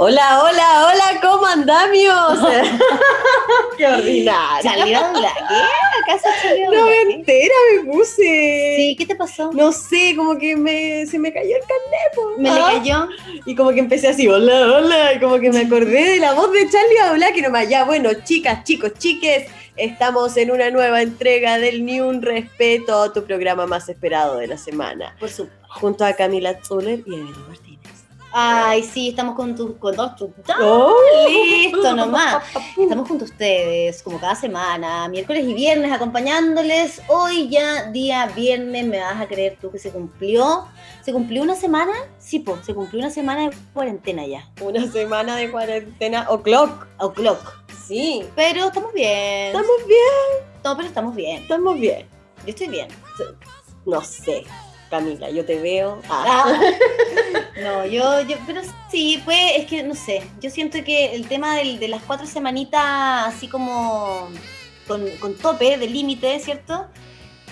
Hola, hola, hola, ¿cómo andamios? Qué ordinaria. ¿Salieron la qué? ¿Acaso salieron No la me entera, me puse. Sí, ¿qué te pasó? No sé, como que me, se me cayó el carnet. Me Ah. le cayó. Y como que empecé así, hola, hola, y como que me acordé de la voz de Charlie Aula, que nomás, ya, bueno, chicas, chicos, chiques, estamos en una nueva entrega del Ni Un Respeto, tu programa más esperado de la semana, Por su. junto a Camila Zuller y Evelyn Martínez. Ay, sí, estamos con tu. Con dos, tu- Oh. Listo nomás. Estamos junto a ustedes, como cada semana, miércoles y viernes, acompañándoles. Hoy ya, día viernes, me vas a creer tú que se cumplió. ¿Se cumplió una semana? Sí, pues, se cumplió una semana de cuarentena ya. Una semana de cuarentena o'clock. O'clock. Sí, Pero estamos bien. estamos bien, No, pero estamos bien. estamos bien. Yo estoy bien. No sé, Camila, yo te veo. Ah. Ah. No, yo, yo, pero sí, pues es que no sé, yo siento que el tema del- de las cuatro semanitas así como con, con tope, de límite, ¿cierto?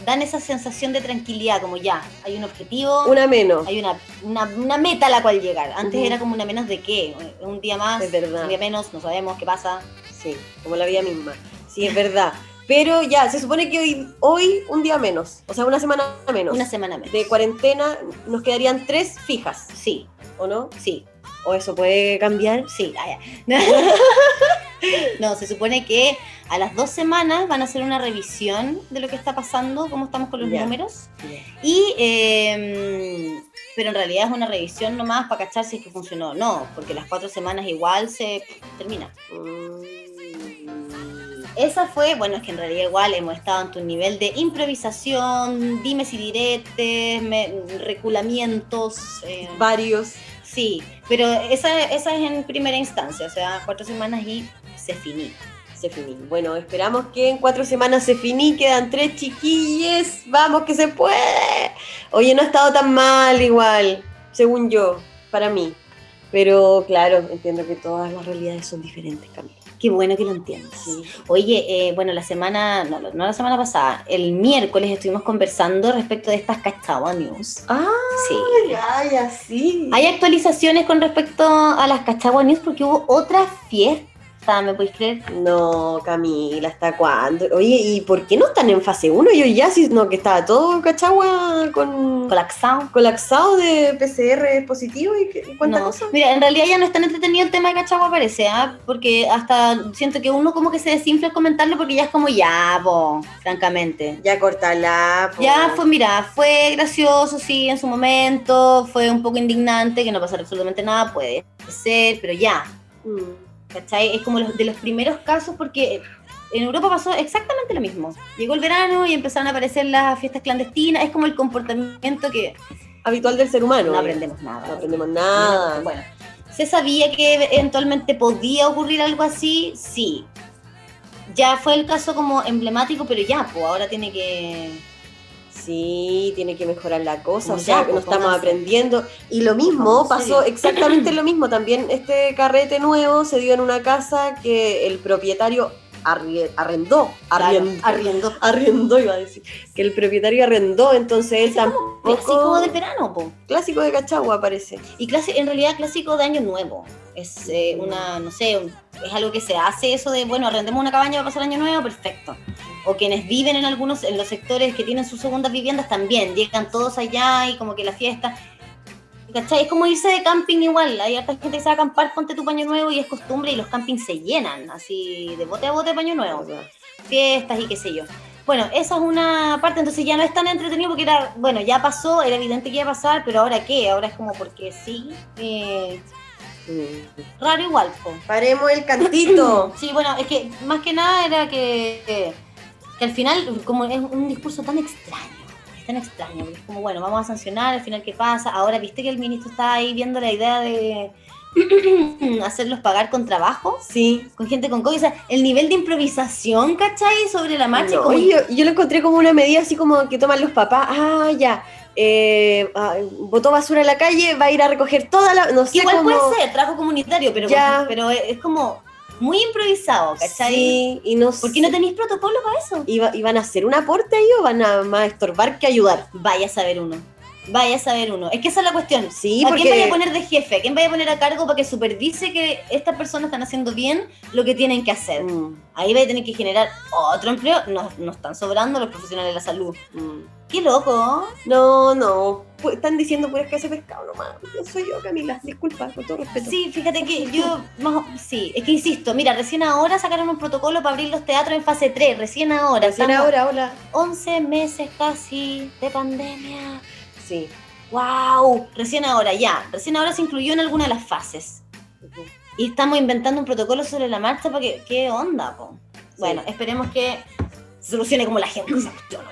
Dan esa sensación de tranquilidad, como ya, hay un objetivo, Una menos. hay una, una, una meta a la cual llegar. Antes era como una menos de qué, un día más, Es verdad. un día menos, no sabemos qué pasa. Sí, como la vida misma. Sí, es verdad. Pero ya, se supone que hoy, hoy un día menos, o sea, una semana menos. Una semana menos. de cuarentena nos quedarían tres fijas, Sí, ¿o no? sí, ¿O eso puede cambiar? Sí, ah. No, se supone que a las dos semanas van a hacer una revisión de lo que está pasando, cómo estamos con los números. Y, eh, pero en realidad es una revisión nomás para cachar si es que funcionó o no, porque las cuatro semanas igual se termina. Mm, Esa fue, bueno, es que en realidad igual hemos estado en tu nivel de improvisación, dimes y diretes, me- reculamientos. eh, Varios. Sí, pero esa, esa es en primera instancia, o sea, cuatro semanas y se finí. Se finí. Bueno, esperamos que en cuatro semanas se finí, quedan tres chiquilles. Vamos, que se puede. Oye, no ha estado tan mal igual, según yo, para mí. Pero claro, entiendo que todas las realidades son diferentes, Camila. Qué bueno que lo entiendas. Oye, eh, bueno, la semana, no, no la semana pasada, el miércoles estuvimos conversando respecto de estas Cachagua News. Ah, Sí. ay, así. Hay actualizaciones con respecto a las Cachagua News porque hubo otra fiesta, ¿me podéis creer? No, Camila, ¿hasta cuándo? Oye, ¿y por qué no están en fase 1? Yo ya, si no, que estaba todo cachagua con Colapsado. colapsado de PCR positivo y, y No, mira, en realidad ya no es tan entretenido el tema de Cachagua, parece, ¿ah? porque hasta siento que uno como que se desinfla al comentarlo porque ya es como ya, po, francamente. Ya cortala. po. Ya fue, mira, fue gracioso, sí, en su momento, fue un poco indignante, que no pasara absolutamente nada, puede ser, pero ya, Mm. ¿Cachai? Es como los, de los primeros casos porque en Europa pasó exactamente lo mismo. Llegó el verano y empezaron a aparecer las fiestas clandestinas, es como el comportamiento que Habitual del ser humano. no eh. aprendemos nada. No aprendemos nada. Bueno, ¿se sabía que eventualmente podía ocurrir algo así? Sí. Ya fue el caso como emblemático, pero ya, pues ahora tiene que... Sí, tiene que mejorar la cosa, o sea, que pues, no estamos pónganse. aprendiendo. Y lo mismo pasó, exactamente lo mismo. También este carrete nuevo se dio en una casa que el propietario arrendó, arrendó, Arriendo. arrendó, iba a decir, que el propietario arrendó, entonces él tampoco... Clásico de verano, po. Clásico de Cachagua, parece. Y clase, en realidad clásico de año nuevo. Es eh, una, no sé, un- es algo que se hace eso de, bueno, arrendemos una cabaña para pasar año nuevo, perfecto. O quienes viven en algunos, en los sectores que tienen sus segundas viviendas también, llegan todos allá y como que la fiesta. ¿Cachai? Es como irse de camping igual. Hay harta gente que se va a acampar, ponte tu paño nuevo y es costumbre y los campings se llenan, así de bote a bote paño nuevo fiestas y qué sé yo. Bueno, esa es una parte, entonces ya no es tan entretenido porque era, bueno, ya pasó, era evidente que iba a pasar, pero ahora qué, ahora es como porque sí, eh, Mm. raro igual. po. Paremos el cantito. Sí, bueno, es que más que nada era que, que, que al final, como es un discurso tan extraño, es tan extraño, porque es como, bueno, vamos a sancionar, al final qué pasa, ahora viste que el ministro está ahí viendo la idea de hacerlos pagar con trabajo. Sí. Con gente con COVID, o sea, el nivel de improvisación, ¿cachai? Sobre la marcha. No, como- yo, yo lo encontré como una medida así como que toman los papás. Ah, ya. Eh, botó basura en la calle, va a ir a recoger toda la. No sé Igual cómo. puede ser, trabajo comunitario, pero, Ya. pero es como muy improvisado, ¿cachai? Sí, y no ¿Por qué no tenéis protocolo para eso? ¿Y, va- y van a hacer un aporte ahí o van a más estorbar que ayudar? Vaya a saber uno. Vaya a saber uno. Es que esa es la cuestión. Sí, ¿A porque... quién vaya a poner de jefe? ¿A quién vaya a poner a cargo para que supervise que estas personas están haciendo bien lo que tienen que hacer? Mm, Ahí vaya a tener que generar otro empleo. No, no están sobrando los profesionales de la salud. mm. Qué loco. No, no. Están diciendo puras que hace pescado nomás. No soy yo, Camila. Disculpa, con todo respeto. Sí, fíjate que yo, más sí, es que insisto, mira, recién ahora sacaron un protocolo para abrir los teatros en fase 3, recién ahora. Recién ahora, hola. 11 meses casi de pandemia. Sí. ¡Wow! Recién ahora, ya. Recién ahora se incluyó en alguna de las fases. Y estamos inventando un protocolo sobre la marcha para que. ¿Qué onda, po? Bueno, esperemos que se solucione como la gente.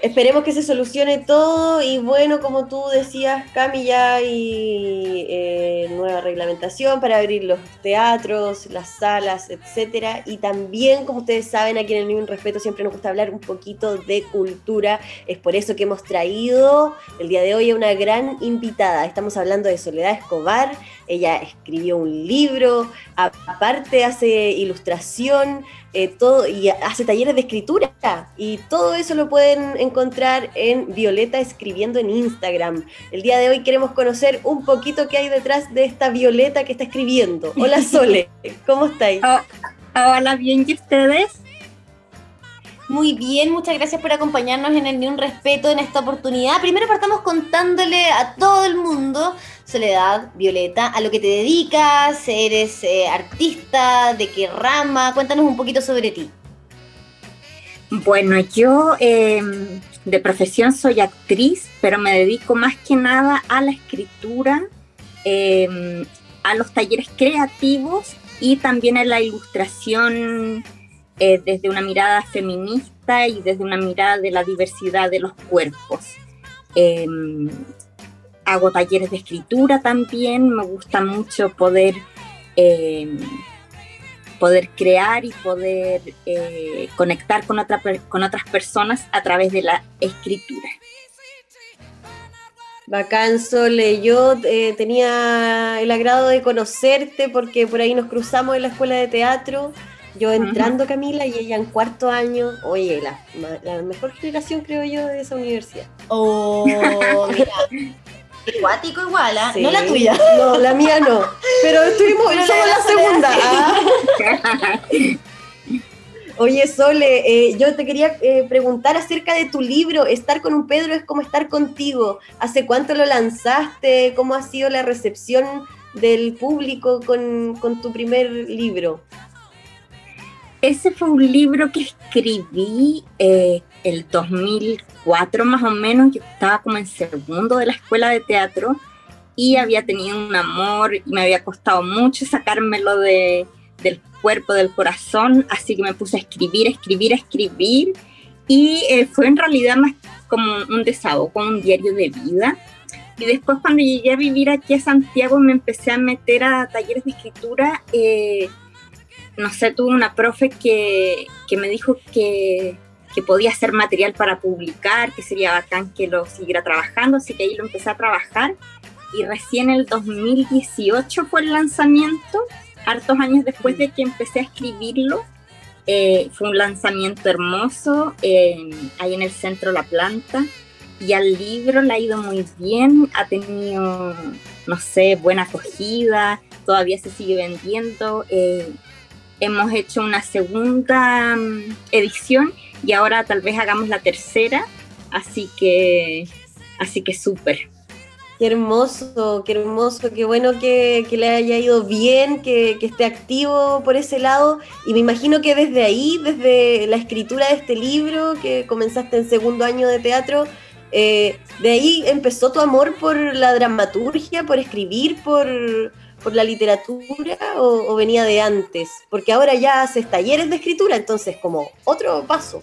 Esperemos que se solucione todo y bueno, como tú decías, Cami, ya hay eh, nueva reglamentación para abrir los teatros, las salas, etcétera. Y también, como ustedes saben, aquí en el Ni Un Respeto siempre nos gusta hablar un poquito de cultura. Es por eso que hemos traído el día de hoy a una gran invitada. Estamos hablando de Soledad Escobar. Ella escribió un libro, aparte hace ilustración, eh, todo y hace talleres de escritura y todo eso lo pueden encontrar en Violeta escribiendo en Instagram. El día de hoy queremos conocer un poquito qué hay detrás de esta Violeta que está escribiendo. Hola Sole, ¿cómo estáis? Hola, bien, ¿y ustedes? Muy bien, muchas gracias por acompañarnos en el Ni Un Respeto en esta oportunidad. Primero partamos contándole a todo el mundo, Soledad, Violeta, a lo que te dedicas, eres eh, artista, de qué rama, cuéntanos un poquito sobre ti. Bueno, yo eh, de profesión soy actriz, pero me dedico más que nada a la escritura, eh, a los talleres creativos y también a la ilustración eh, desde una mirada feminista y desde una mirada de la diversidad de los cuerpos. Eh, hago talleres de escritura también, me gusta mucho poder... eh, poder crear y poder eh, conectar con, otra, con otras personas a través de la escritura. Bacán Sole, yo eh, tenía el agrado de conocerte porque por ahí nos cruzamos en la escuela de teatro. Yo entrando Camila y ella en cuarto año, oye, la, la mejor generación creo yo de esa universidad. Oh, mira. Acuático igual, ¿ah? Sí. No la tuya. No, la mía no. Pero estuvimos, somos la segunda. ah. Oye, Sole, eh, yo te quería eh, preguntar acerca de tu libro, Estar con un Pedro es como estar contigo. ¿Hace cuánto lo lanzaste? ¿Cómo ha sido la recepción del público con, con tu primer libro? Ese fue un libro que escribí eh, el 2004 más o menos. Yo estaba como en segundo de la escuela de teatro y había tenido un amor y me había costado mucho sacármelo de, del cuerpo, del corazón. Así que me puse a escribir, escribir, escribir. Y eh, fue en realidad más como un desahogo, un diario de vida. Y después cuando llegué a vivir aquí a Santiago me empecé a meter a talleres de escritura. eh, no sé, tuve una profe que, que me dijo que, que podía hacer material para publicar, que sería bacán que lo siguiera trabajando, así que ahí lo empecé a trabajar. Y recién el 2018 fue el lanzamiento, hartos años después de que empecé a escribirlo. Eh, fue un lanzamiento hermoso eh, ahí en el centro La Planta. Y al libro le ha ido muy bien, ha tenido, no sé, buena acogida, todavía se sigue vendiendo. eh, hemos hecho una segunda mm, edición y ahora tal vez hagamos la tercera, así que, así que súper. Qué hermoso, qué hermoso, qué bueno que, le haya ido bien, que, que esté activo por ese lado. Y me imagino que desde ahí, desde la escritura de este libro, que comenzaste en segundo año de teatro, eh, de ahí empezó tu amor por la dramaturgia, por escribir, por, por la literatura, o, venía de antes? Porque ahora ya haces talleres de escritura, entonces como otro paso.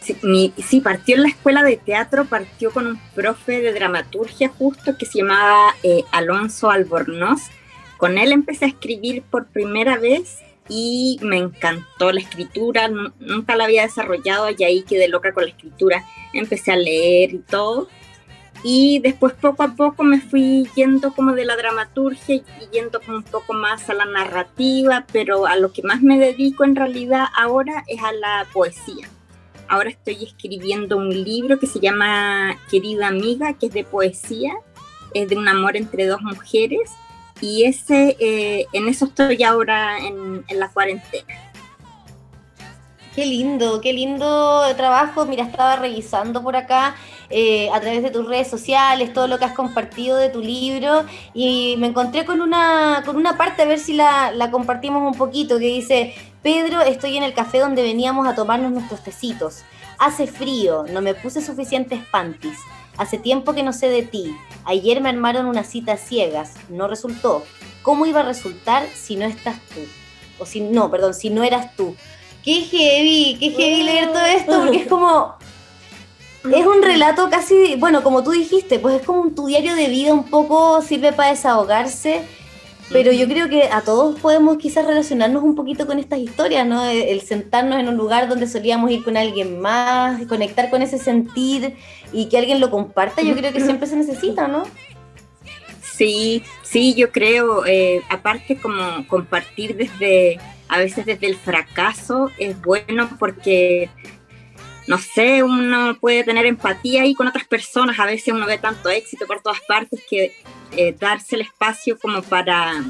Sí, mi- sí, partió en la escuela de teatro, partió con un profe de dramaturgia justo que se llamaba eh, Alonso Albornoz. Con él empecé a escribir por primera vez y me encantó la escritura, nu- nunca la había desarrollado y ahí quedé loca con la escritura, empecé a leer y todo. Y después poco a poco me fui yendo como de la dramaturgia y yendo como un poco más a la narrativa, pero a lo que más me dedico en realidad ahora es a la poesía ahora estoy escribiendo un libro que se llama Querida Amiga, que es de poesía, es de un amor entre dos mujeres, y ese, eh, en eso estoy ahora en, en la cuarentena. Qué lindo, qué lindo trabajo. Mira, estaba revisando por acá eh, a través de tus redes sociales todo lo que has compartido de tu libro y me encontré con una, con una parte, a ver si la, la compartimos un poquito, que dice, Pedro, estoy en el café donde veníamos a tomarnos nuestros tecitos. Hace frío, no me puse suficientes panties. Hace tiempo que no sé de ti. Ayer me armaron una cita ciegas. No resultó. ¿Cómo iba a resultar si no estás tú? O si no, perdón, si no eras tú qué heavy, qué heavy leer todo esto, porque es como. Es un relato casi, bueno, como tú dijiste, pues es como un, tu diario de vida, un poco sirve para desahogarse, pero yo creo que a todos podemos quizás relacionarnos un poquito con estas historias, ¿no? El, sentarnos en un lugar donde solíamos ir con alguien más, conectar con ese sentir y que alguien lo comparta, yo creo que siempre se necesita, ¿no? Sí, sí, yo creo, eh, aparte como compartir desde a veces desde el fracaso es bueno porque, no sé, uno puede tener empatía ahí con otras personas, a veces uno ve tanto éxito por todas partes que eh, darse el espacio como para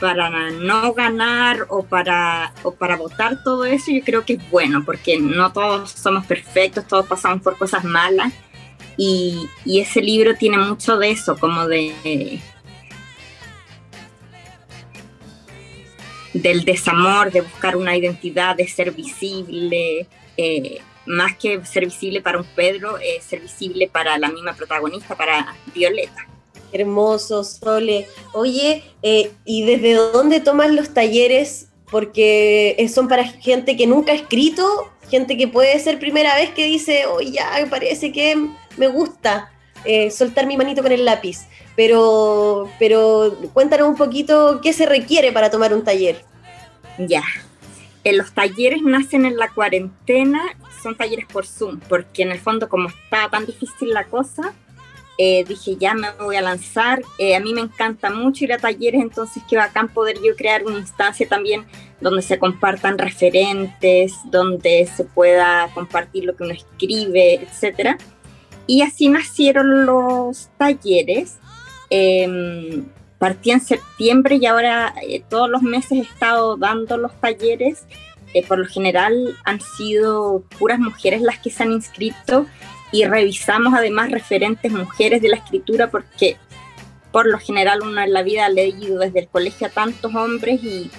para no ganar o para, o para votar todo eso, yo creo que es bueno, porque no todos somos perfectos, todos pasamos por cosas malas. Y, y ese libro tiene mucho de eso, como de, del desamor, de buscar una identidad, de ser visible, eh, más que ser visible para un Pedro, es ser visible para la misma protagonista, para Violeta. Hermoso, Sole. Oye, eh, ¿y desde dónde toman los talleres? Porque son para gente que nunca ha escrito, gente que puede ser primera vez que dice, oye, ya parece que me gusta eh, soltar mi manito con el lápiz pero, pero cuéntanos un poquito qué se requiere para tomar un taller. Ya. Los talleres nacen en la cuarentena, son talleres por Zoom, porque en el fondo como está tan difícil la cosa, eh, dije ya me voy a lanzar. Eh, a mí me encanta mucho ir a talleres, entonces qué bacán poder yo crear una instancia también donde se compartan referentes, donde se pueda compartir lo que uno escribe, etc. Y así nacieron los talleres. Eh, partí en septiembre y ahora eh, todos los meses he estado dando los talleres. Eh, por lo general han sido puras mujeres las que se han inscrito y revisamos además referentes mujeres de la escritura porque por lo general uno en la vida ha leído desde el colegio a tantos hombres y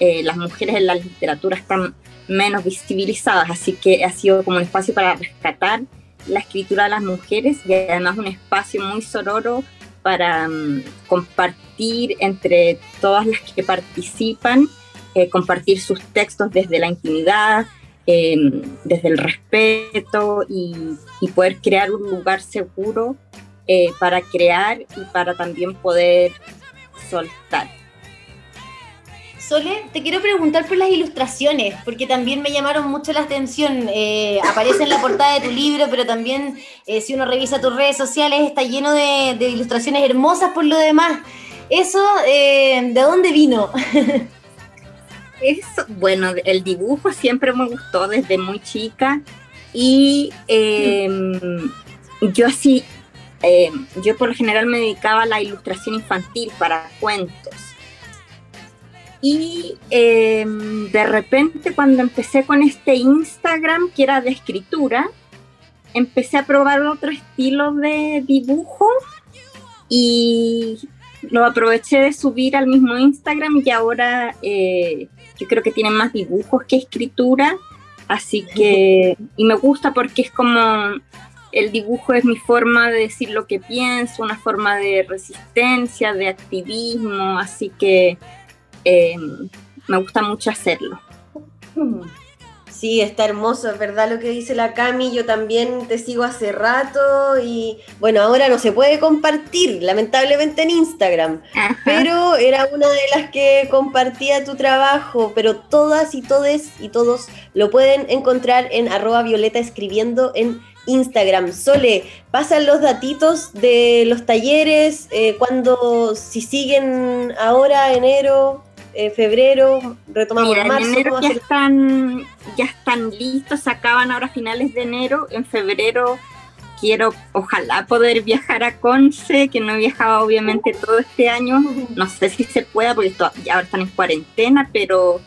eh, las mujeres en la literatura están menos visibilizadas, así que ha sido como un espacio para rescatar la escritura de las mujeres y además un espacio muy sororo para mm, compartir entre todas las que participan, eh, compartir sus textos desde la intimidad, em, desde el respeto y, poder crear un lugar seguro eh, para crear y para también poder soltar. Sole, te quiero preguntar por las ilustraciones, porque también me llamaron mucho la atención. Eh, aparece en la portada de tu libro, pero también eh, si uno revisa tus redes sociales está lleno de, ilustraciones hermosas por lo demás. ¿Eso eh, de dónde vino? Eso, bueno, el dibujo siempre me gustó desde muy chica y em, yo así, em, yo por lo general me dedicaba a la ilustración infantil para cuentos y em, de repente cuando empecé con este Instagram, que era de escritura, empecé a probar otro estilo de dibujo y lo aproveché de subir al mismo Instagram y ahora eh, yo creo que tiene más dibujos que escritura, así que, y me gusta porque es como, el dibujo es mi forma de decir lo que pienso, una forma de resistencia, de activismo, así que eh, me gusta mucho hacerlo. Sí, está hermoso, es verdad lo que dice la Cami, yo también te sigo hace rato y bueno, ahora no se puede compartir, lamentablemente en Instagram, pero era una de las que compartía tu trabajo, pero todas y todes y todos lo pueden encontrar en arroba violeta escribiendo en Instagram. Sole, pasan los datitos de los talleres, eh, cuando, si siguen ahora, enero, en febrero, retomamos Mira, en en marzo. enero ¿cómo ya hacer? están, ya están listos, se acaban ahora finales de enero. En febrero quiero, ojalá, poder viajar a Conce, que no he viajado obviamente todo este año. No sé si se pueda porque ya ahora están en cuarentena, pero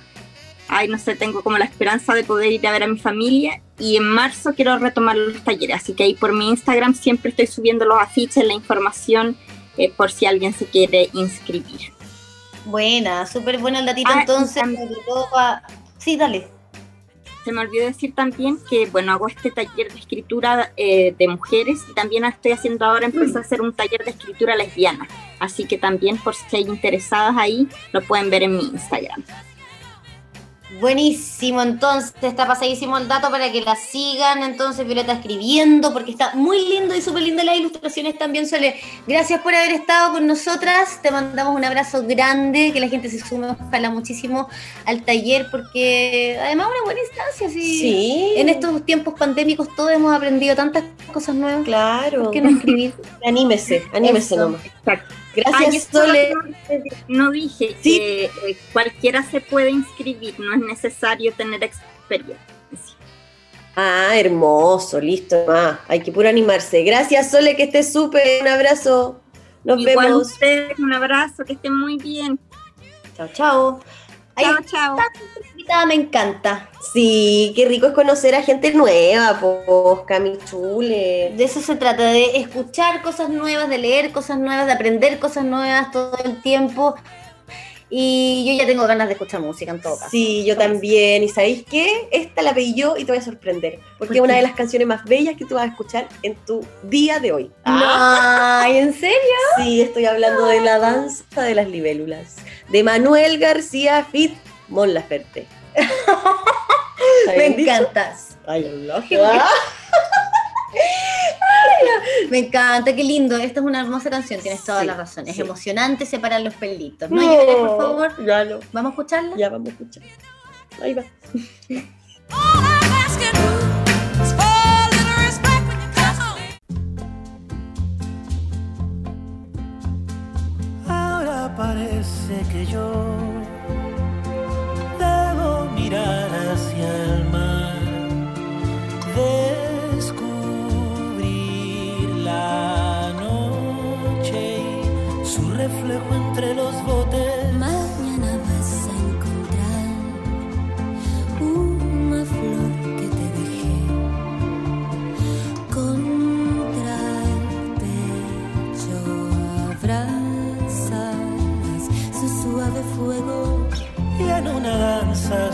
ay, no sé, tengo como la esperanza de poder ir a ver a mi familia. Y en marzo quiero retomar los talleres, así que ahí por mi Instagram siempre estoy subiendo los afiches, la información, eh, por si alguien se quiere inscribir. Buena, súper buena el datito Ah, entonces. también- pa- Sí, dale. Se me olvidó decir también que, bueno, hago este taller de escritura eh, de mujeres y también estoy haciendo ahora, empecé a hacer un taller de escritura lesbiana. Así que también, por si hay interesadas ahí, lo pueden ver en mi Instagram. Buenísimo, entonces está pasadísimo el dato para que la sigan. Entonces, Violeta escribiendo, porque está muy lindo y súper linda las ilustraciones también, Sole. Gracias por haber estado con nosotras. Te mandamos un abrazo grande, que la gente se sume, ojalá muchísimo al taller, porque además una buena instancia. Sí. Sí. En estos tiempos pandémicos todos hemos aprendido tantas cosas nuevas. Claro. ¿Por qué no escribir? Anímese, anímese Eso. nomás. Exacto. Gracias, Ah, Sole. No dije Sí. que eh, cualquiera se puede inscribir, no es necesario tener experiencia. Ah, hermoso, listo. Ah, hay que puro animarse. Gracias, Sole, que estés súper. Un abrazo. Nos Igual a vemos. ustedes, un abrazo, que estén muy bien. Chao, chao. Chao, chao. Me encanta. Sí, qué rico es conocer a gente nueva, pues, Camichule. De eso se trata, de escuchar cosas nuevas, de leer cosas nuevas, de aprender cosas nuevas todo el tiempo. Y yo ya tengo ganas de escuchar música en todo caso. Sí, yo también. ¿Y sabéis qué? Esta la pedí yo y te voy a sorprender. Porque ¿Por es una de las canciones más bellas que tú vas a escuchar en tu día de hoy. Ah, Ay, ¿en serio? Sí, estoy hablando de la danza de las libélulas. De Manuel García Fit Mon Laferte. ¿Está Me encantas. Ay, lógico. Me encanta, qué lindo. Esta es una hermosa canción, tienes toda Sí, la razón. Es sí. emocionante separar los pelitos. No llores, por favor. Ya no. ¿Vamos a escucharla? Ya vamos a escuchar. Ahí va. Ahora parece que yo mirar hacia el mar, descubrir la noche y su reflejo entre los botes. Mañana vas a encontrar una flor que te dejé contra el pecho. Abrazas su suave fuego, Y en una danza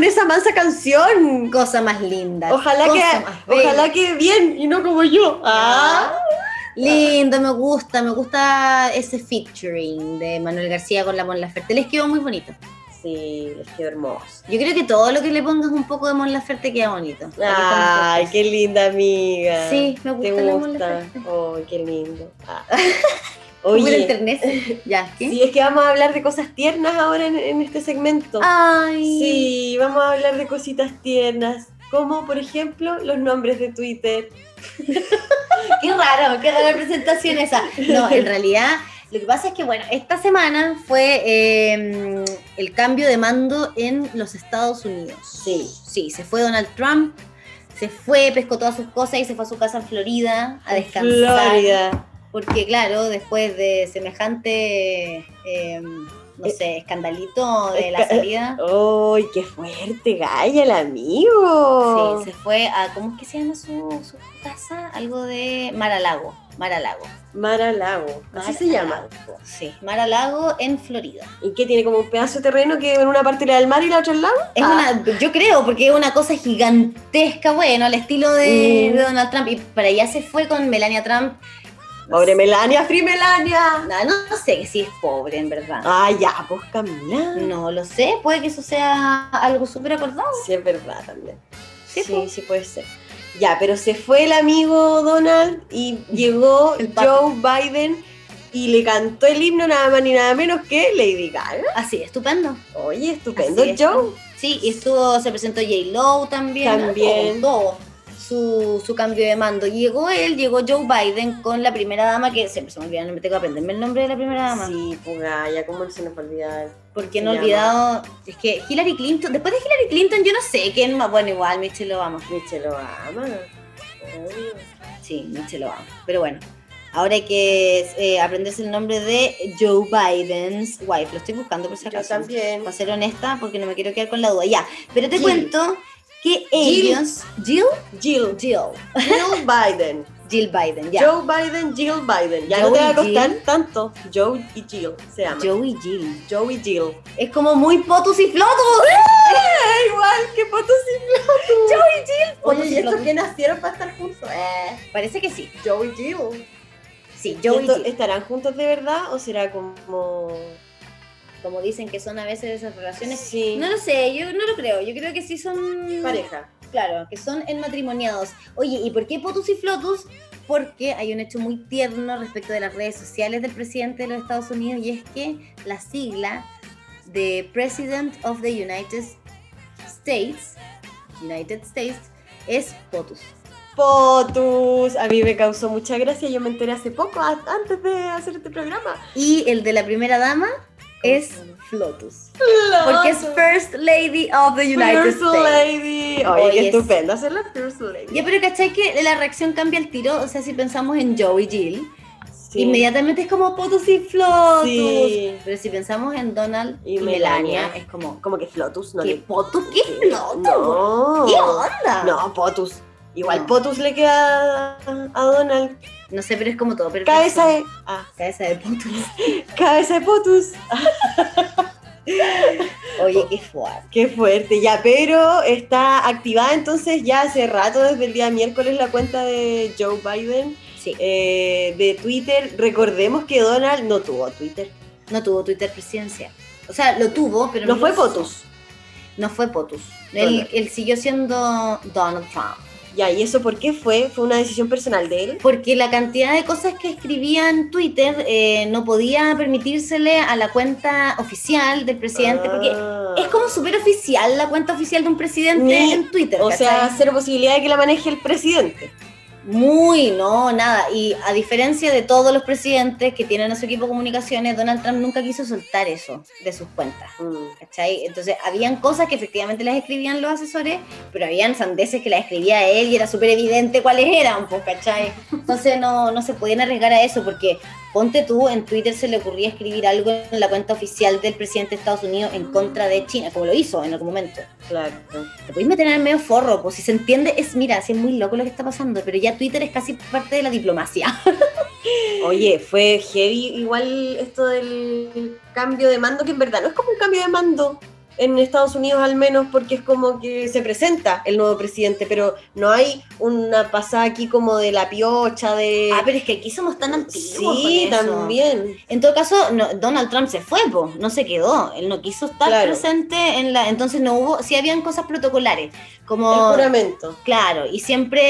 con esa mansa canción? Cosa más linda. Ojalá que, ojalá que bien y no como yo. Ah. Lindo, me gusta, me gusta ese featuring de Manuel García con la Mon Laferte. Les quedó muy bonito. Sí, les quedó hermoso. Yo creo que todo lo que le pongas un poco de Mon Laferte queda bonito. Ay, qué linda amiga. Sí, me gusta ¿Te la Mon? Laferte. Ay, qué lindo. Ah. Oye. Ya, ¿qué? sí, es que vamos a hablar de cosas tiernas ahora en, en este segmento. Ay. Sí, vamos a hablar de cositas tiernas, como por ejemplo los nombres de Twitter. Qué raro, qué rara presentación esa. No, en realidad, lo que pasa es que, bueno, esta semana fue eh, el cambio de mando en los Estados Unidos. Sí. Sí, se fue Donald Trump, se fue, pescó todas sus cosas y se fue a su casa en Florida a descansar. Florida. Porque, claro, después de semejante, eh, no sé, escandalito de la Esca- salida. ¡Ay, qué fuerte, Gaya, el amigo! Sí, se fue a, ¿cómo es que se llama su, su casa? Algo de Maralago, Maralago. Mar-a-Lago, así se llama. Sí, Maralago en Florida. ¿Y qué tiene como un pedazo de terreno que en una parte le da el mar y la otra el lago? Es Ah. una, yo creo, porque es una cosa gigantesca, bueno, al estilo de, Mm. de Donald Trump. Y para allá se fue con Melania Trump. Pobre Melania, Free Melania. No, no, no sé si es pobre, en verdad. Ah, ya, pues Camila. No lo sé, puede que eso sea algo súper acordado. Sí, es verdad también. Sí, Sí, pues. sí puede ser. Ya, pero se fue el amigo Donald y llegó El. Joe Biden y le cantó el himno nada más ni nada menos que Lady Gaga. Así, estupendo. Oye, estupendo, Así es. Joe. Sí, y estuvo, se presentó J. Lo también. También. Todo, todo. Su, su cambio de mando. Llegó él, llegó Joe Biden con la primera dama, que siempre se me olvida, no me tengo que aprenderme el nombre de la primera dama. Sí, pues ya, ¿cómo se nos va a olvidar? Porque no he olvidado, es que Hillary Clinton, después de Hillary Clinton yo no sé quién más, bueno igual Michelle Obama, Michelle Obama. Sí, Michelle Obama, pero bueno, ahora hay que eh, aprenderse el nombre de Joe Biden's wife, lo estoy buscando por si Yo acaso, también. para ser honesta, porque no me quiero quedar con la duda, ya, pero te cuento que Jill. ellos, Jill, Jill. Jill, Jill Biden. Jill Biden, ya, Joe Biden, Jill Biden. Ya no Joe te va a y costar Jill. tanto. Joe y Jill se llama. Joe y Jill, Joe y Jill. es como muy potus y flotus, igual que Potos y Joe y Jill, Potus Oye, y ¿y estos Flotus. que nacieron para estar juntos? Eh. parece que sí, Joe y Jill. sí, ¿Y Joe y esto- Jill. ¿Estarán juntos de verdad o será como.? Como dicen que son a veces esas relaciones. Sí. No lo sé, yo no lo creo. Yo creo que sí son. Pareja. Claro, que son enmatrimoniados. Oye, ¿y por qué Potus y Flotus? Porque hay un hecho muy tierno respecto de las redes sociales del presidente de los Estados Unidos y es que la sigla de President of the United States, United States, es POTUS. Potus. A mí me causó mucha gracia. Yo me enteré hace poco, antes de hacer este programa. Y el de la primera dama es Flotus. Porque es First Lady of the United First States. Lady. Oye, Oye, qué es- estupendo hacer la First Lady. Ya, pero ¿cachai que la reacción cambia al tiro? O sea, si pensamos en Joe y Jill, Sí. inmediatamente es como Potus y Flotus. Sí. Pero si pensamos en Donald y, Y Melania, Melania. es como, Como que Flotus, ¿no? ¿qué le- Potus? ¿Qué Sí. Flotus? No. ¿Qué onda? No, Potus. Igual No. Potus le queda a, a Donald. No sé, pero es como todo. Pero Cabeza de. Ah, Cabeza de Potus. cabeza de Potus. Oye, qué fuerte. Qué fuerte, ya, pero está activada entonces ya hace rato, desde el día miércoles, la cuenta de Joe Biden Sí, eh, de Twitter. Recordemos que Donald no tuvo Twitter. no tuvo Twitter presidencial. O sea, lo tuvo, pero No fue lo usó. Potus. No fue Potus. Él siguió siendo Donald Trump. Ya, ¿y eso por qué fue? ¿Fue una decisión personal de él? Porque la cantidad de cosas que escribía en Twitter eh, no podía permitírsele a la cuenta oficial del presidente, porque Ah. es como súper oficial la cuenta oficial de un presidente Ni- en Twitter. O sea, cero posibilidad de que la maneje el presidente. Muy, no, nada. Y a diferencia de todos los presidentes que tienen a su equipo de comunicaciones, Donald Trump nunca quiso soltar eso de sus cuentas. Mm. ¿Cachai? Entonces, habían cosas que efectivamente las escribían los asesores, pero habían sandeces que las escribía él y era súper evidente cuáles eran, pues, ¿cachai? Entonces, no, no se podían arriesgar a eso, porque ponte tú, en Twitter se le ocurría escribir algo en la cuenta oficial del presidente de Estados Unidos en contra de China, como lo hizo en algún momento. Claro. Te podéis meter en el medio forro, pues si se entiende, es, mira, si es muy loco lo que está pasando, pero ya Twitter es casi parte de la diplomacia. Oye, fue heavy igual esto del cambio de mando, que en verdad no es como un cambio de mando. En Estados Unidos al menos porque es como que se presenta el nuevo presidente, pero no hay una pasada aquí como de la piocha de... Ah, pero es que aquí somos tan antiguos. sí, con eso. también. En todo caso, no- Donald Trump se fue, po, no se quedó. Él no quiso estar Claro. presente en la. Entonces no hubo. Sí habían cosas protocolares. Como. El juramento. Claro, y siempre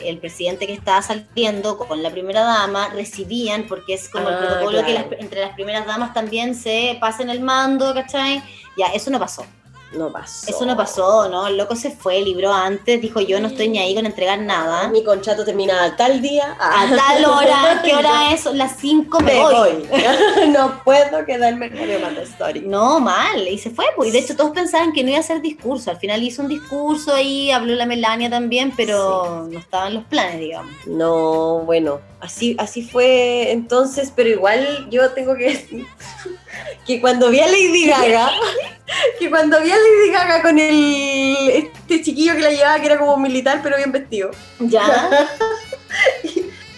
eh, el presidente que estaba saliendo con la primera dama recibían, porque es como el Ah, protocolo que las- entre las primeras damas también se pasen el mando, ¿cachai? Ya, eso no pasó. No pasó. Eso no pasó, ¿no? El loco se fue, libró antes, dijo yo no estoy ni ahí con entregar nada. Mi contrato termina a tal día. A tal hora, ¿qué hora es? Las 5 me, voy. voy. no puedo quedarme con el story. No, mal, y se fue, pues. Y de hecho todos pensaban que no iba a hacer discurso. Al final hizo un discurso ahí, habló la Melania también, pero no estaban los planes, digamos. No, bueno, así, así fue entonces, pero igual yo tengo que decir que cuando vi a Lady Gaga, que cuando vi a Lady Gaga con el este chiquillo que la llevaba, que era como militar, pero bien vestido, Ya.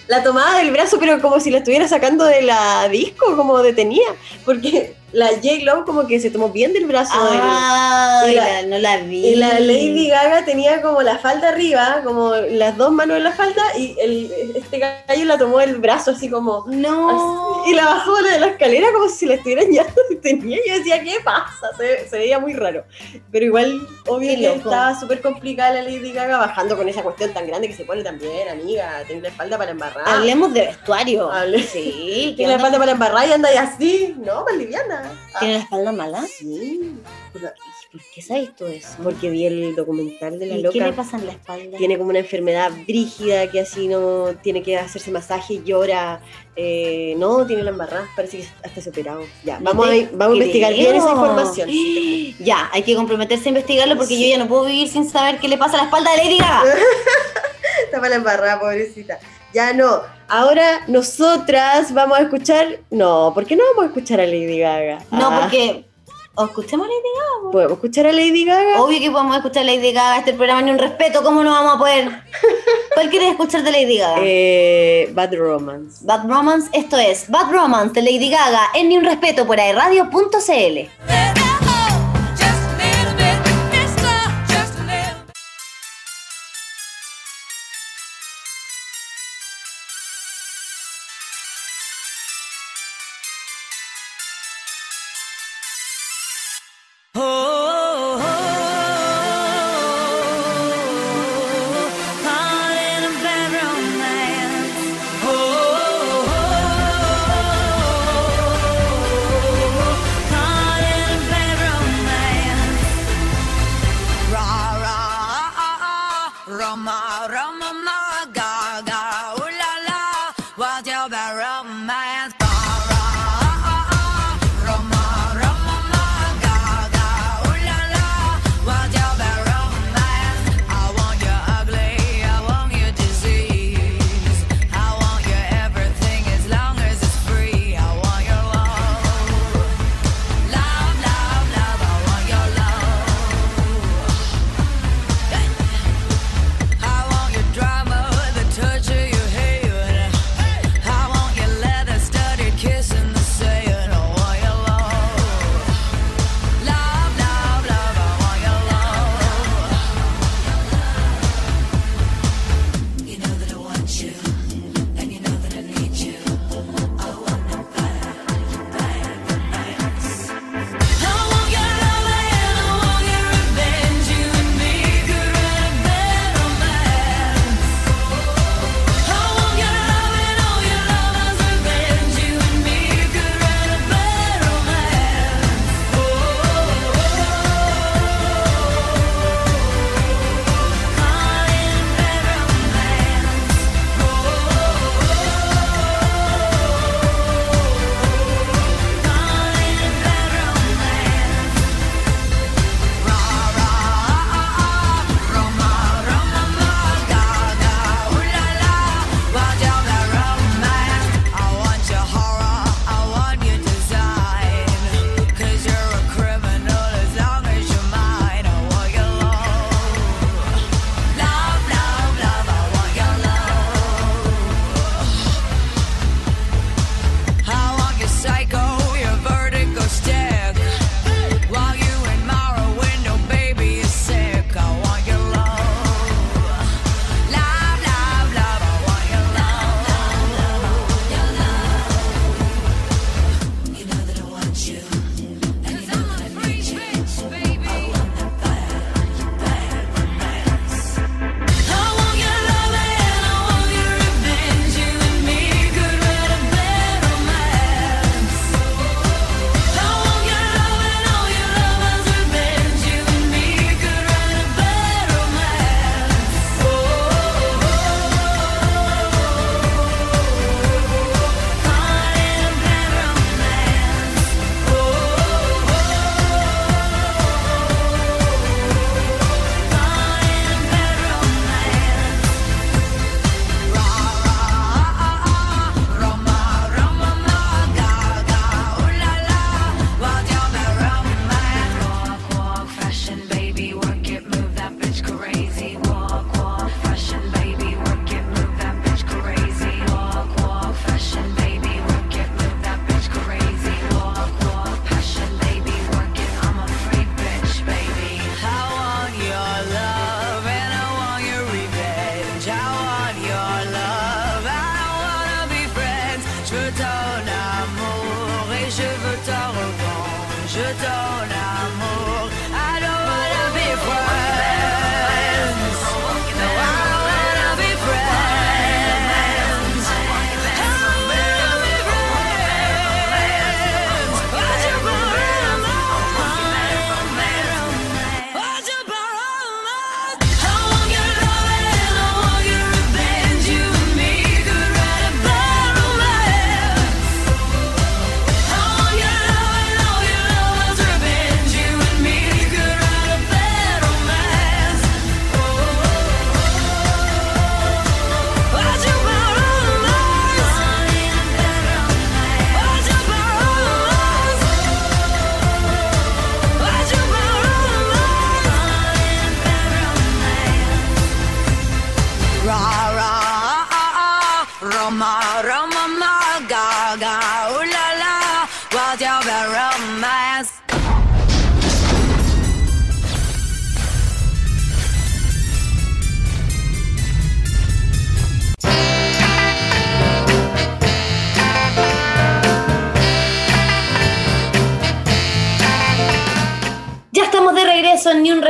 la tomaba del brazo, pero como si la estuviera sacando de la disco, como detenía, porque la J. Lo como que se tomó bien del brazo Ah, y la- no la vi. Y la Lady Gaga tenía como la falda arriba, como las dos manos en la falda, y el, este gallo la tomó el brazo así como. No. así, y la bajó de la escalera como si la estuvieran ya tenía. Yo decía, ¿qué pasa? Se, se veía muy raro. Pero igual, obvio que estaba súper complicada la Lady Gaga bajando con esa cuestión tan grande que se pone también, amiga. Tiene la espalda para embarrar. Hablemos de vestuario. Hable- Sí. ¿qué Tiene la espalda para embarrar y anda y así. No, más liviana. Ah, ¿Tiene la espalda mala? sí. ¿Por qué sabes tú eso? Porque vi el documental de la ¿Y loca. qué le pasa en la espalda? tiene como una enfermedad brígida que así no tiene que hacerse masaje, llora, eh, no, tiene la embarrada, parece que hasta se operado. Ya, vamos, a, vamos a investigar bien esa información. Ya, hay que comprometerse a investigarlo porque Sí. yo ya no puedo vivir sin saber qué le pasa a la espalda de Lady Gaga. Está para la embarrada, pobrecita. Ya no. Ahora nosotras vamos a escuchar. No, ¿por qué no vamos a escuchar a Lady Gaga? No, Ah, porque. ¿O escuchemos a Lady Gaga? ¿Podemos escuchar a Lady Gaga? Obvio que podemos escuchar a Lady Gaga. Este programa ni un respeto. ¿Cómo no vamos a poder? ¿Cuál quieres escuchar de Lady Gaga? Eh, Bad Romance. Bad Romance, esto es Bad Romance de Lady Gaga en Ni un Respeto por airradio.cl.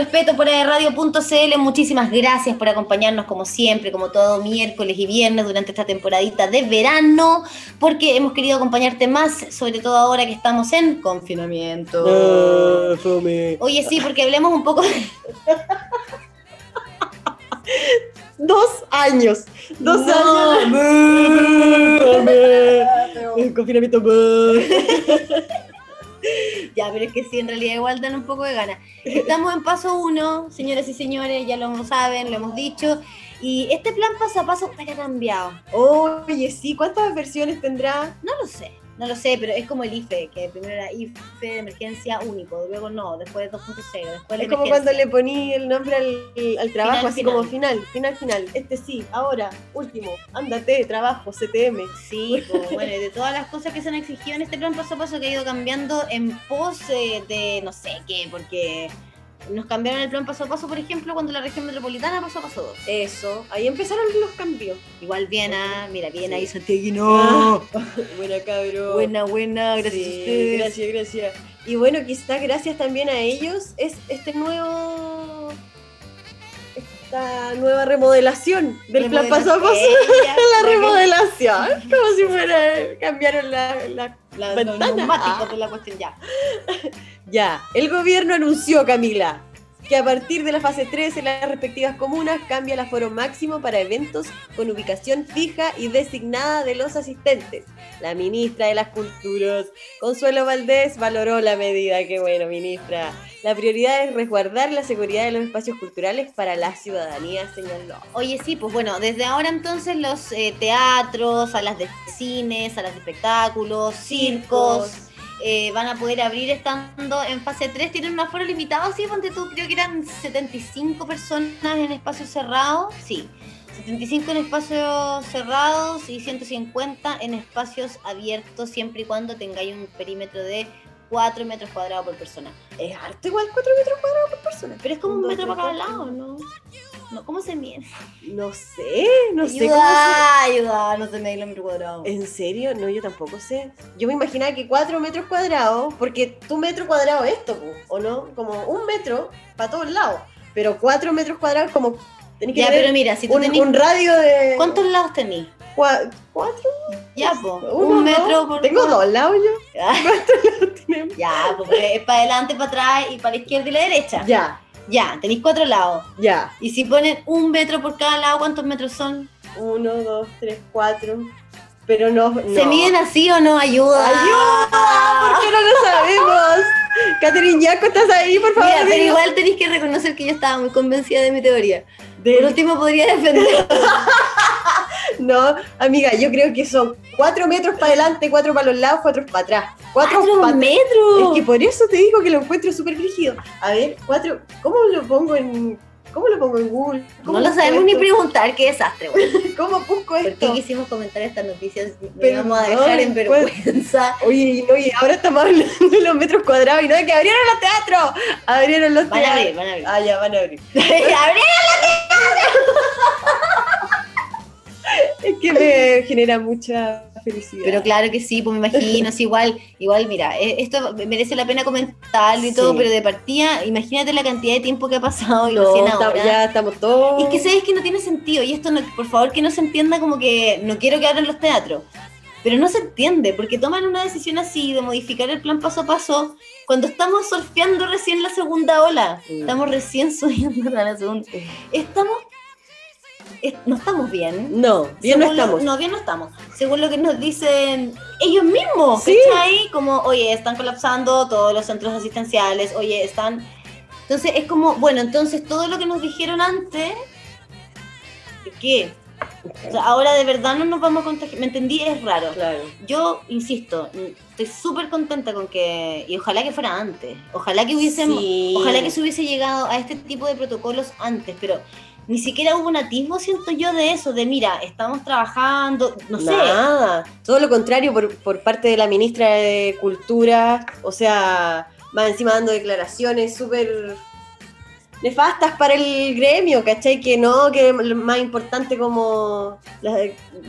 Respeto por Radio.cl. Muchísimas gracias por acompañarnos como siempre, como todo miércoles y viernes durante esta temporadita de verano, porque hemos querido acompañarte más, sobre todo ahora que estamos en confinamiento. Oye, sí, porque hablemos un poco. Dos años. Dos No. años. El confinamiento. Ya, pero es que sí, en realidad igual dan un poco de ganas. Estamos en paso uno, señoras y señores, ya lo saben, lo hemos dicho. Y este plan paso a paso está que ha cambiado. Oye, sí, ¿cuántas versiones tendrá? No lo sé, no lo sé, pero es como el IFE, que primero era IFE de emergencia único, luego no, después 2.0, después la Es como cuando le poní el nombre al, al trabajo, Final, así final. como final, final, final. Este sí, ahora, último, ándate, trabajo, CTM. Sí, pues, bueno, y de todas las cosas que se han exigido en este plan paso a paso que ha ido cambiando en pos de no sé qué, porque nos cambiaron el plan paso a paso, por ejemplo, cuando la región metropolitana pasó a paso 2. Eso, ahí empezaron los cambios. Igual Viena, mira, Viena Sí. y Santiaguino. Buena cabrón. Buena, buena, gracias Sí, a ustedes. Gracias, gracias. Y bueno, quizás gracias también a ellos es este nuevo. Esta nueva remodelación del plan paso a paso. La remodelación, como si fuera. Cambiaron la, la- La, Ventana. los neumáticos Ah. de la cuestión ya. Ya, el gobierno anunció, Camila, que a partir de la fase 3 en las respectivas comunas cambia el aforo máximo para eventos con ubicación fija y designada de los asistentes. La ministra de las Culturas, Consuelo Valdés, valoró la medida. Qué bueno, ministra. La prioridad es resguardar la seguridad de los espacios culturales para la ciudadanía, señaló. Oye, sí, pues bueno, desde ahora entonces los eh, teatros, salas de cines, salas de espectáculos, circos, eh, van a poder abrir estando en fase 3. Tienen un aforo limitado, sí, ponte tú, creo que eran 75 personas en espacios cerrados, sí. 75 en espacios cerrados y 150 en espacios abiertos, siempre y cuando tengáis un perímetro de 4 metros cuadrados por persona. Es harto igual 4 metros cuadrados por persona. Pero es como un metro para cada lado, ¿no? No, ¿cómo se mide? No sé, no sé cómo se... ayuda, ayuda, no se mide el metro cuadrado. ¿En serio? No, yo tampoco sé. Yo me imaginaba que 4 metros cuadrados, porque tu metro cuadrado es esto, ¿o no? Como un metro para todos lados. Pero 4 metros cuadrados como... Tenés que Ya, pero mira, si tú un, tenés... un radio de... ¿Cuántos lados tenés? cua- ¿Cuatro? Ya. Uno, Un metro dos. por... Tengo dos lados yo. Ya, Tenemos- Ya, porque es para adelante, para atrás y para la izquierda y la derecha. Ya, Ya, tenéis cuatro lados. ya. Y si ponen un metro por cada lado, ¿cuántos metros son? Uno, dos, tres, cuatro. Pero no... ¿Se miden así o no? Ayuda. ¡Ayuda! ¿Por qué no lo sabemos? Catherine Yaco, ¿estás ahí? Por favor, Mira, pero igual tenéis que reconocer que yo estaba muy convencida de mi teoría. De- Por último, podría defender. No, amiga, yo creo que son cuatro metros para adelante, cuatro para los lados, cuatro para atrás. Cuatro, ¡Cuatro metros! Es que por eso te digo que lo encuentro súper rígido. A ver, cuatro. ¿Cómo lo pongo en. ¿Cómo lo pongo en Google? ¿Cómo No lo sabemos ni preguntar, qué desastre, güey. ¿Cómo busco ¿Por esto? qué quisimos comentar estas noticias? Nos Pero vamos a dejar en vergüenza. Oye, y ahora estamos hablando de los metros cuadrados y no de que abrieron los teatros. Abrieron los Van a teatros. abrir, van a abrir. Ah, ya, van a abrir. ¡Abrieron Es que me genera mucha felicidad. Pero claro que sí, pues me imagino, es igual, igual, mira, eh, esto merece la pena comentarlo y Sí. todo, pero de partida, imagínate la cantidad de tiempo que ha pasado y No, ahora. ya estamos todos. Es que sabes que no tiene sentido, y esto no, por favor que no se entienda como que no quiero que abran los teatros. Pero no se entiende, porque toman una decisión así de modificar el plan paso a paso cuando estamos surfeando recién la segunda ola. Mm. Estamos recién subiendo a la segunda. Estamos. No estamos bien. No, bien no Según lo- estamos. no, bien no estamos. Según lo que nos dicen ellos mismos, Sí. ¿cachai? Como, oye, están colapsando todos los centros asistenciales, oye, están... Entonces es como, bueno, entonces todo lo que nos dijeron antes, ¿qué? O sea, ahora de verdad no nos vamos a contagiar. ¿Me entendí? Es raro. Claro. Yo insisto, estoy súper contenta con que. Y ojalá que fuera antes. Ojalá que hubiésemos. Sí. Ojalá que se hubiese llegado a este tipo de protocolos antes, pero ni siquiera hubo un atisbo, siento yo, de eso, de mira, estamos trabajando, no sé. Nada. Todo lo contrario por, por parte de la ministra de Cultura. O sea, va encima dando declaraciones súper nefastas para el gremio, ¿cachai? Que no, que lo más importante como... la-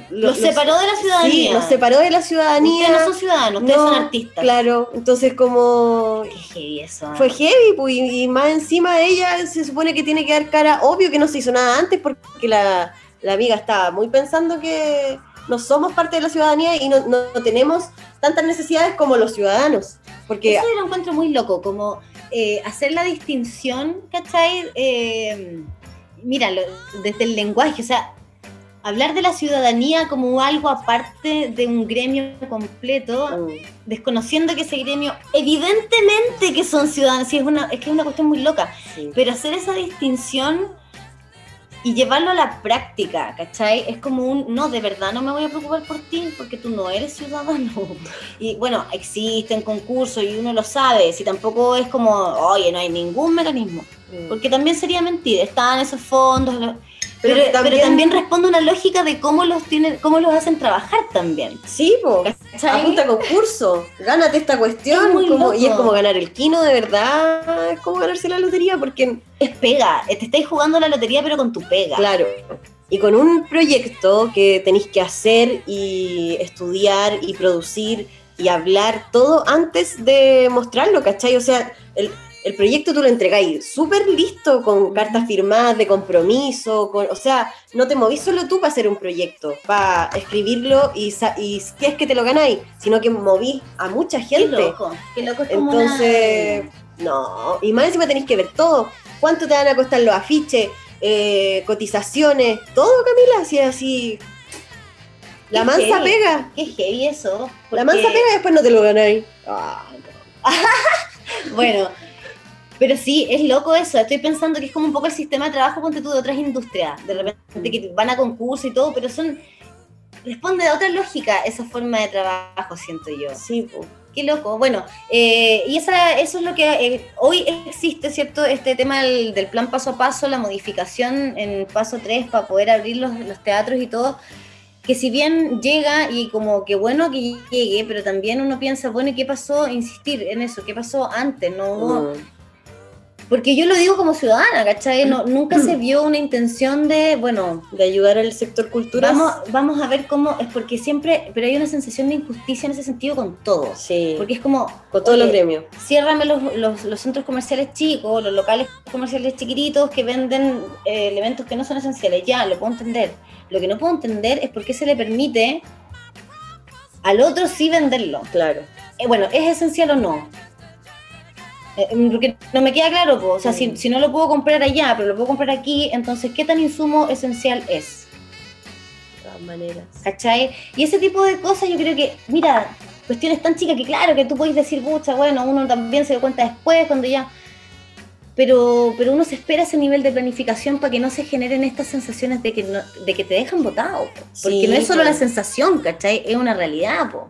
lo- Los separó de la ciudadanía. Sí, los separó de la ciudadanía. Ustedes no son ciudadanos, ustedes No, son artistas. Claro, entonces como Qué heavy eso. fue heavy, pues, y, y más encima ella se supone que tiene que dar cara, obvio que no se hizo nada antes porque la, la amiga estaba muy pensando que no somos parte de la ciudadanía y no, no- no tenemos tantas necesidades como los ciudadanos. Porque Eso yo lo encuentro muy loco, como eh, hacer la distinción, ¿cachai? Eh, mira, lo- desde el lenguaje, o sea, hablar de la ciudadanía como algo aparte de un gremio completo, mm, desconociendo que ese gremio, evidentemente que son ciudadanos, sí, es, una, es que es una cuestión muy loca, sí. pero hacer esa distinción y llevarlo a la práctica, ¿cachai? Es como un, no, de verdad no me voy a preocupar por ti porque tú no eres ciudadano. Y bueno, existen concursos y uno lo sabe, si tampoco es como, oye, no hay ningún mecanismo, Mm. porque también sería mentira, están esos fondos, pero, Pero que pero también- también, responde una lógica de cómo los tienen, cómo los hacen trabajar también. Sí, po. Apunta a concurso, gánate esta cuestión. Es muy como- y es como ganar el kino de verdad, es como ganarse la lotería, porque Es pega, te estáis jugando la lotería pero con tu pega. Claro. Y con un proyecto que tenéis que hacer y estudiar y producir y hablar todo antes de mostrarlo, ¿cachai? O sea, el, el proyecto tú lo entregáis súper listo, con cartas firmadas de compromiso, con, o sea, no te movís solo tú para hacer un proyecto, para escribirlo y, y si es que te lo ganáis, sino que movís a mucha Qué gente. loco, qué loco es como Entonces, no, y más encima tenéis que ver todo. ¿Cuánto te van a costar los afiches, eh, cotizaciones, todo, Camila? Así, así. La Qué mansa heavy. pega. Qué heavy eso. La mansa pega y después no te lo ganáis. Ah, Bueno, pero sí, es loco eso. Estoy pensando que es como un poco el sistema de trabajo, ponte tú, de otras industrias. De repente que van a concurso y todo, pero son. Responde a otra lógica esa forma de trabajo, siento yo. sí, po. Qué loco. Bueno, eh, y esa, eso es lo que eh, hoy existe, ¿cierto? Este tema del, del plan paso a paso, la modificación en paso 3 para poder abrir los, los teatros y todo. Que si bien llega y como que bueno que llegue, pero también uno piensa, bueno, ¿y qué pasó? Insistir en eso, ¿qué pasó antes? No hubo, Mm. Porque yo lo digo como ciudadana, ¿cachai? No, nunca se vio una intención de, bueno, De ayudar al sector cultural. vamos, vamos a ver cómo, es porque siempre, pero hay una sensación de injusticia en ese sentido con todo. Sí, Porque es como, con todos los gremios. ciérrame los, los, los centros comerciales chicos, los locales comerciales chiquititos que venden eh, elementos que no son esenciales. Ya, lo puedo entender. Lo que no puedo entender es por qué se le permite al otro sí venderlo. Claro. Eh, bueno, ¿es esencial o no? Eh, mm, porque no me queda claro, po. o sea, si, si no lo puedo comprar allá, pero lo puedo comprar aquí, entonces, ¿qué tan insumo esencial es? De todas maneras. ¿Cachai? Y ese tipo de cosas yo creo que, mira, cuestiones tan chicas que claro que tú puedes decir, pucha, bueno, uno también se da cuenta después, cuando ya... Pero, pero uno se espera ese nivel de planificación para que no se generen estas sensaciones de que, no, de que te dejan votado. po. Porque Sí, no es solo po. la sensación, ¿cachai? Es una realidad, po.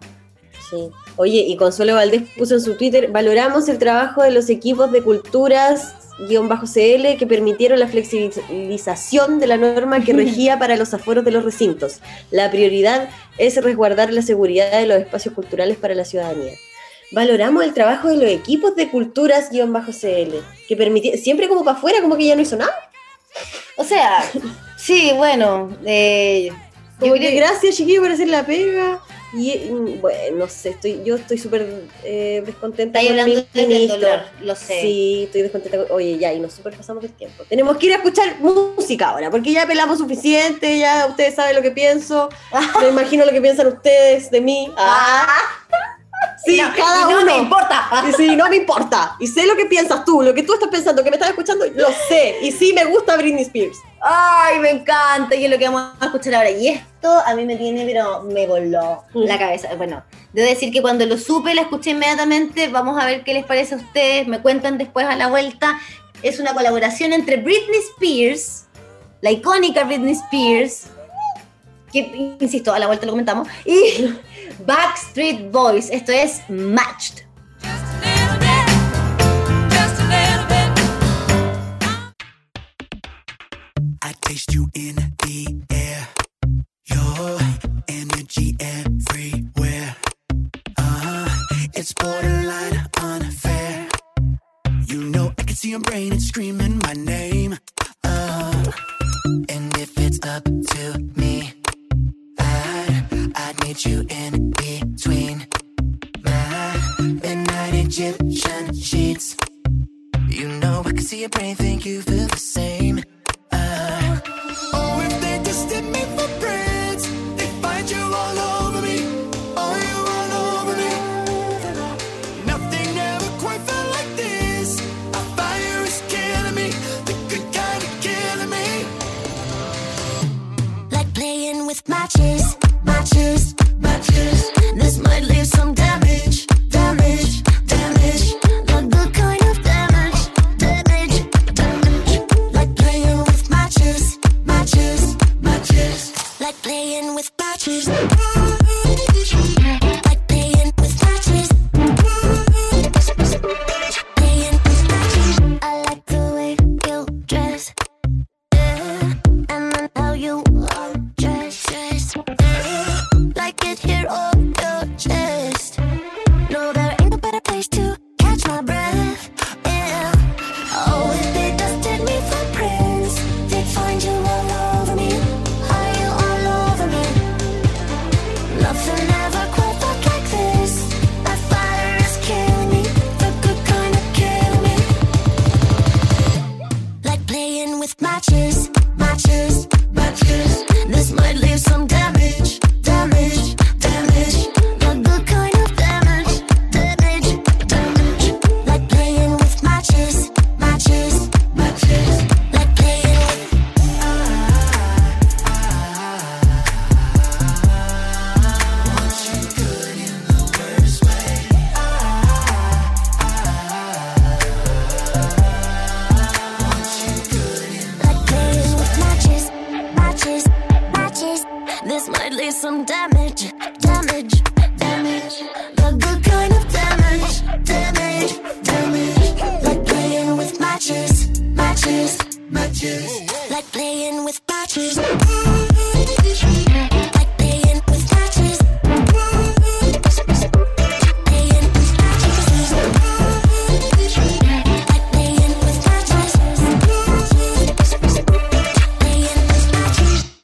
Sí. Oye, y Consuelo Valdés puso en su Twitter, valoramos el trabajo de los equipos de culturas bajo CL que permitieron la flexibilización de la norma que regía para los aforos de los recintos. La prioridad es resguardar la seguridad de los espacios culturales para la ciudadanía. Valoramos el trabajo de los equipos de culturas bajo CL, que permitieron, siempre como para afuera, como que ya no hizo nada. O sea, sí, bueno, eh, Como que gracias, chiquillos, por hacer la pega. Y mm, bueno, no sé, estoy, yo estoy súper eh, descontenta Estáis con hablando mi el ministro. dolor, lo sé. Sí, estoy descontenta. con- Oye, ya, y nos súper pasamos del tiempo. Tenemos que ir a escuchar música ahora, porque ya pelamos suficiente, ya ustedes saben lo que pienso. Me imagino lo que piensan ustedes de mí. Ah, sí, no- cada no uno. me importa. Y sí, no me importa. Y sé lo que piensas tú, lo que tú estás pensando, que me estás escuchando, lo sé. Y sí, me gusta Britney Spears. Ay, me encanta, y es lo que vamos a escuchar ahora. Y esto a mí me tiene, pero me voló Mm. la cabeza. Bueno, debo decir que cuando lo supe, la escuché inmediatamente. Vamos a ver qué les parece a ustedes. Me cuentan después a la vuelta. Es una colaboración entre Britney Spears, la icónica Britney Spears, que, insisto, a la vuelta lo comentamos, y Backstreet Boys. Esto es Matched. Your brain, it's screaming